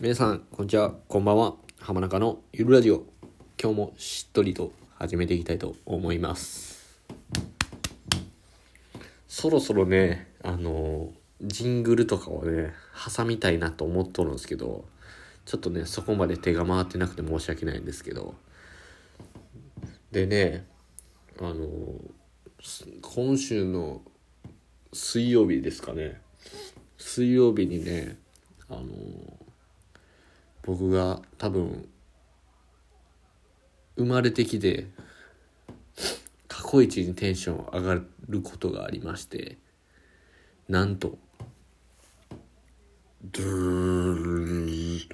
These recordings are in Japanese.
皆さんこんにちは。こんばんは。浜中のゆるラジオ。今日もしっとりと始めていきたいと思います。そろそろねあのジングルとかをね挟みたいなと思っとるんですけどちょっとねそこまで手が回ってなくて申し訳ないんですけど。でねあの今週の水曜日ですかね。水曜日にねあの僕が多分生まれてきて過去一にテンション上がることがありましてなんとドゥー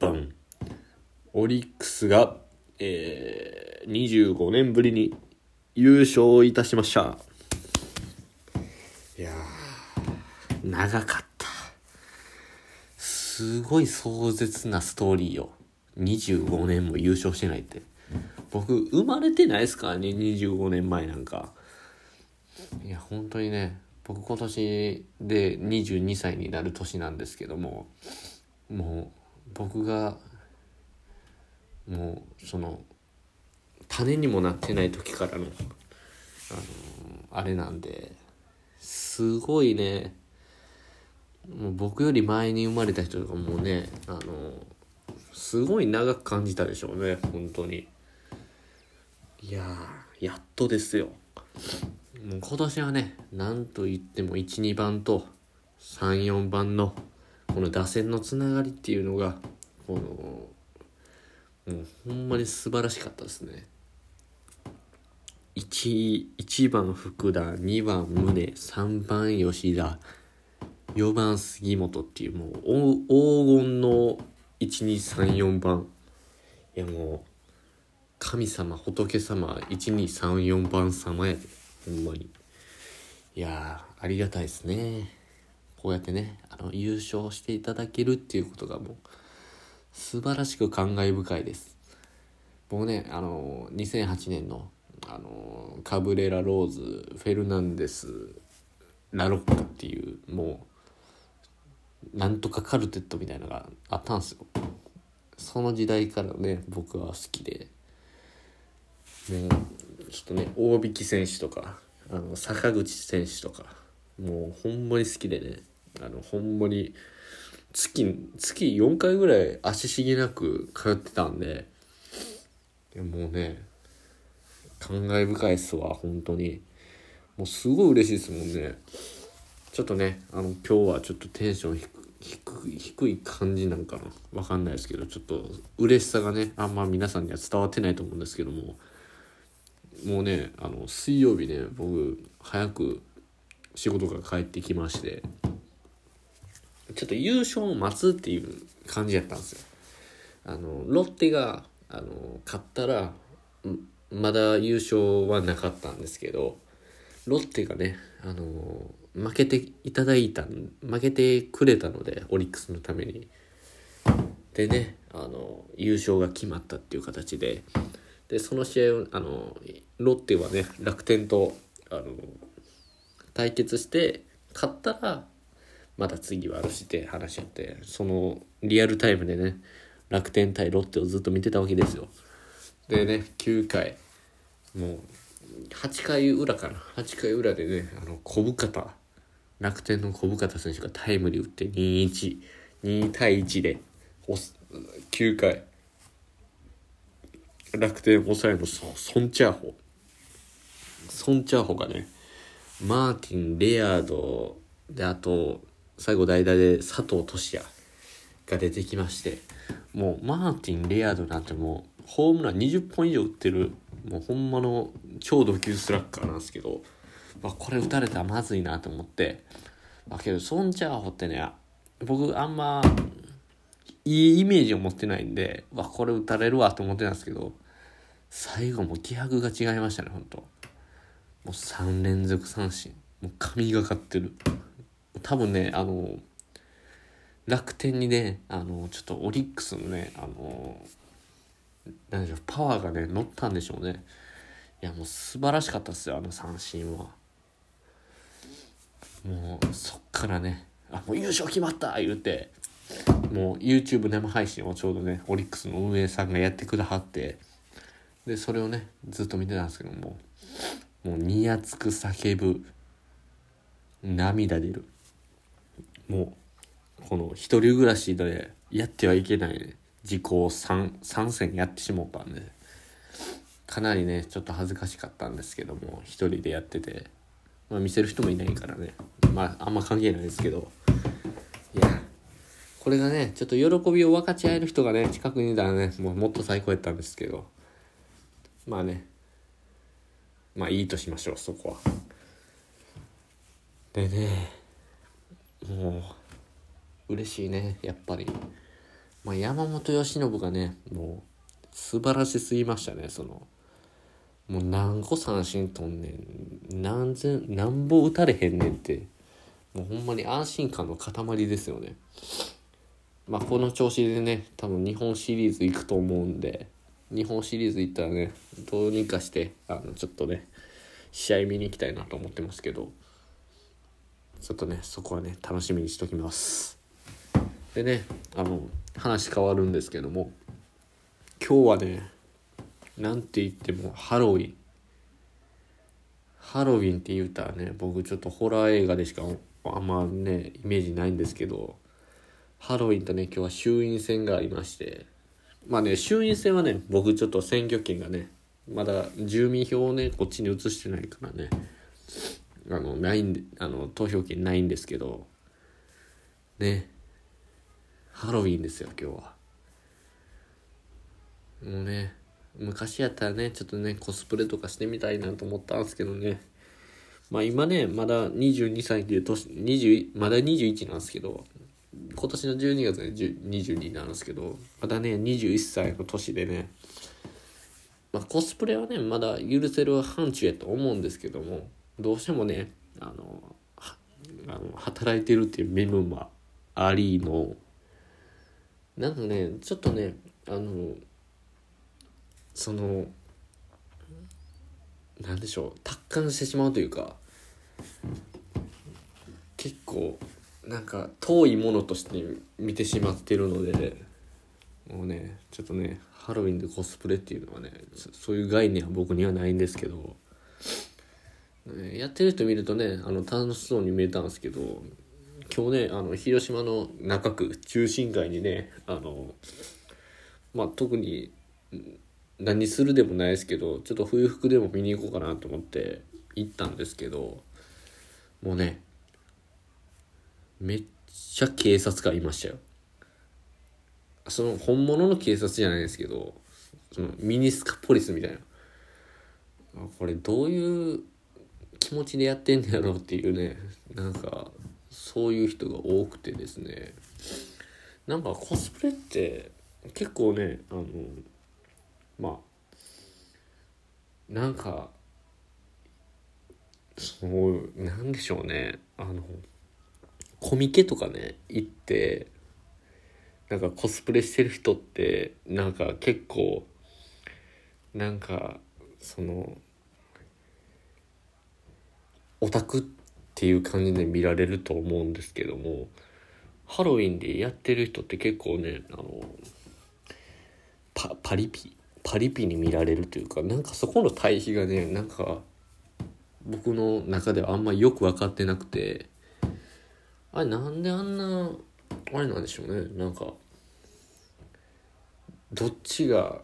バン。オリックスが、えー、25年ぶりに優勝いたしました。いや長かった。すごい壮絶なストーリーよ25年も優勝してないって。僕生まれてないですからね25年前なんか。いや本当にね僕今年で22歳になる年なんですけどももう僕がもうその種にもなってない時からのあのあれなんですごいねもう僕より前に生まれた人とかもねあのすごい長く感じたでしょうね本当に。いややっとですよ。もう今年はねなんと言っても12番と34番のこの打線のつながりっていうのがこのもうほんまに素晴らしかったですね。1, 1番福田2番宗3番吉田4番杉本っていうもう黄金の1234番。いやもう神様仏様1234番様やでほんまに。いやありがたいですね。こうやってねあの優勝していただけるっていうことがもう素晴らしく感慨深いです。僕ねあの2008年のあのカブレラ・ローズフェルナンデスラロッカっていうもうなんとかカルテットみたいなのがあったんですよ。その時代からね僕は好きで。もうちょっとね大引選手とかあの坂口選手とかもうほんまに好きでね。あのほんまに月月4回ぐらい足しげなく通ってたんで。もうね感慨深いっすわ本当に。もうすごい嬉しいですもんね。ちょっとねあの今日はちょっとテンション低い低い感じなんかな。わかんないですけどちょっと嬉しさがねあんま皆さんには伝わってないと思うんですけども。もうねあの水曜日ね僕早く仕事が帰ってきまして。ちょっと優勝を待つっていう感じやったんですよ。あのロッテがあの勝ったらまだ優勝はなかったんですけどロッテがねあの負けていただいた負けてくれたのでオリックスのために。でねあの優勝が決まったっていう形で。でその試合をあのロッテはね楽天とあの対決して勝ったらまた次はあるしって話し合ってそのリアルタイムでね楽天対ロッテをずっと見てたわけですよ。でね9回もう8回裏かな。8回裏でねあの小深田楽天の小深田選手がタイムリー打って212対1で9回。楽天抑えのソン・チャーホソン・チャーホがねマーティン・レアードであと最後代打で佐藤俊也が出てきましてもうマーティン・レアードなんてもうホームラン20本以上打ってるもうほんまの超ド級スラッガーなんですけど、ま、これ打たれたらまずいなと思って。だけどソン・チャーホってね僕あんまいいイメージを持ってないんでわこれ打たれるわと思ってたんですけど最後も気迫が違いましたね本当。もう3連続三振。もう神がかってる。多分ねあの楽天にねあのちょっとオリックスのねあのなんでしょうパワーがね乗ったんでしょうね。いやもう素晴らしかったですよあの三振は。もうそっからねあもう優勝決まった言うてもう YouTube 生配信をちょうどねオリックスの運営さんがやってくださってでそれをねずっと見てたんですけどももうにやつく叫ぶ涙出る。もうこの一人暮らしでやってはいけない事故を 3, 3戦やってしもったんで。かなりねちょっと恥ずかしかったんですけども一人でやってて、まあ、見せる人もいないからね。まああんま関係ないですけど。いやこれがねちょっと喜びを分かち合える人がね近くにいたらねもうもっと最高やったんですけど。まあね。まあいいとしましょうそこは。でねもう嬉しいねやっぱり、まあ、山本由伸がねもう素晴らしすぎましたねその。もう何個三振とんねん。何千何本打たれへんねんって。もうほんまに安心感の塊ですよね。まあこの調子でね多分日本シリーズ行くと思うんで。日本シリーズ行ったらねどうにかしてあのちょっとね試合見に行きたいなと思ってますけど。ちょっとねそこはね楽しみにしときます。でねあの話変わるんですけども。今日はねなんて言ってもハロウィン。ハロウィンって言うたらね僕ちょっとホラー映画でしかあんまねイメージないんですけどハロウィンとね今日は衆院選がありまして。まあね衆院選はね僕ちょっと選挙権がねまだ住民票をねこっちに移してないからねあのないんであの投票権ないんですけどねハロウィンですよ今日は。もうね昔やったらねちょっとねコスプレとかしてみたいなと思ったんですけどね。まあ今ねまだ22歳で年20まだ21なんですけど今年の12月で22なんですけどまだね21歳の年でね。まあ、コスプレはねまだ許せる範疇やと思うんですけどもどうしてもねあのあの働いてるっていう面分もありの。なんかねちょっとねあのそのなんでしょう達観してしまうというか結構なんか遠いものとして見てしまってるのでもうねちょっとねハロウィンでコスプレっていうのはねそういう概念は僕にはないんですけど、やってる人見るとねあの楽しそうに見えたんですけど今日ねあの広島の中区中心街にねあのまあ特に何するでもないですけどちょっと冬服でも見に行こうかなと思って行ったんですけどもうねめっちゃ警察官いましたよ。その本物の警察じゃないですけどそのミニスカポリスみたいな。これどういう気持ちでやってんやろうっていうねなんかそういう人が多くてですね。なんかコスプレって結構ねあのまあなんかそうなんでしょうね。あのコミケとかね行ってなんかコスプレしてる人ってなんか結構なんかそのオタクっていう感じで見られると思うんですけどもハロウィンでやってる人って結構ねあのパパリピパリピに見られるというかなんかそこの対比がねなんか僕の中ではあんまよく分かってなくてあれなんであんなあれなんでしょうね。なんかどっちが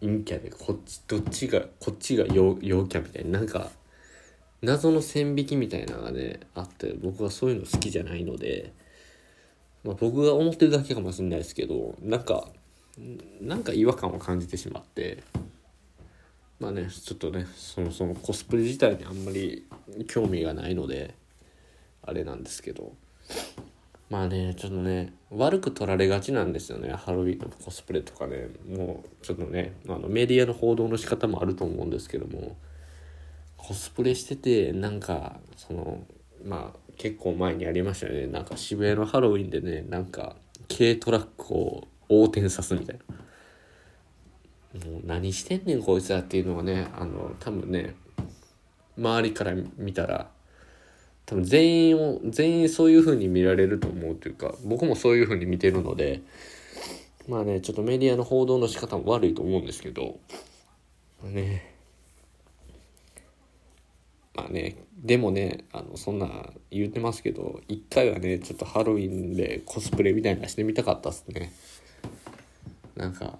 陰キャでこっちどっちがこっちが陽陽キャみたいな。なんか謎の線引きみたいなのがねあって僕はそういうの好きじゃないので、まあ、僕が思ってるだけかもしれないですけどなんかなんか違和感を感じてしまってまあねちょっとねそのそのコスプレ自体にあんまり興味がないのであれなんですけど。まあねちょっとね悪く取られがちなんですよねハロウィンのコスプレとかね。もうちょっとねあのメディアの報道の仕方もあると思うんですけども。コスプレしててなんかそのまあ結構前にありましたよね。なんか渋谷のハロウィンでねなんか軽トラックを横転さすみたいな。もう何してんねんこいつらっていうのはねあの多分ね周りから見たら多分全員を全員そういう風に見られると思うというか僕もそういう風に見てるのでまあねちょっとメディアの報道の仕方も悪いと思うんですけどまあねまあねでもねあのそんな言ってますけど一回はねちょっとハロウィンでコスプレみたいなしてみたかったっすね。なんか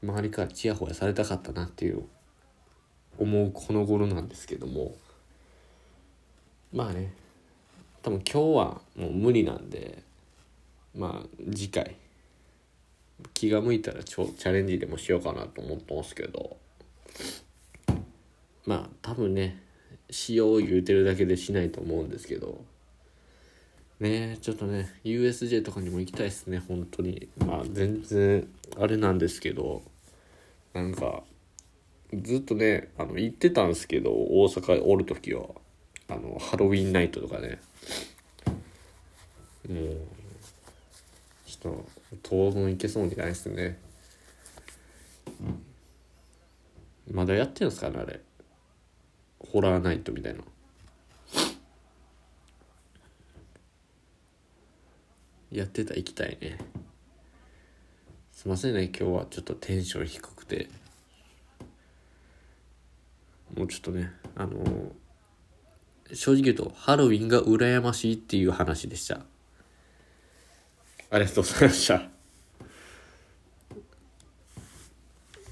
周りからチヤホヤされたかったなっていう思うこの頃なんですけども。まあね多分今日はもう無理なんでまあ次回気が向いたらちょチャレンジでもしようかなと思ってますけど。まあ多分ねしよう言うてるだけでしないと思うんですけど。ねちょっとね USJ とかにも行きたいですね本当に。まあ全然あれなんですけどなんかずっとねあの行ってたんですけど大阪おる時はあのハロウィンナイトとかね。もうちょっと当分行けそうにないですね。まだやってるんすかねあれ。ホラーナイトみたいな。やってた行きたいね。すいませんね今日はちょっとテンション低くて。もうちょっとねあの正直言うとハロウィンが羨ましいっていう話でした。ありがとうございました。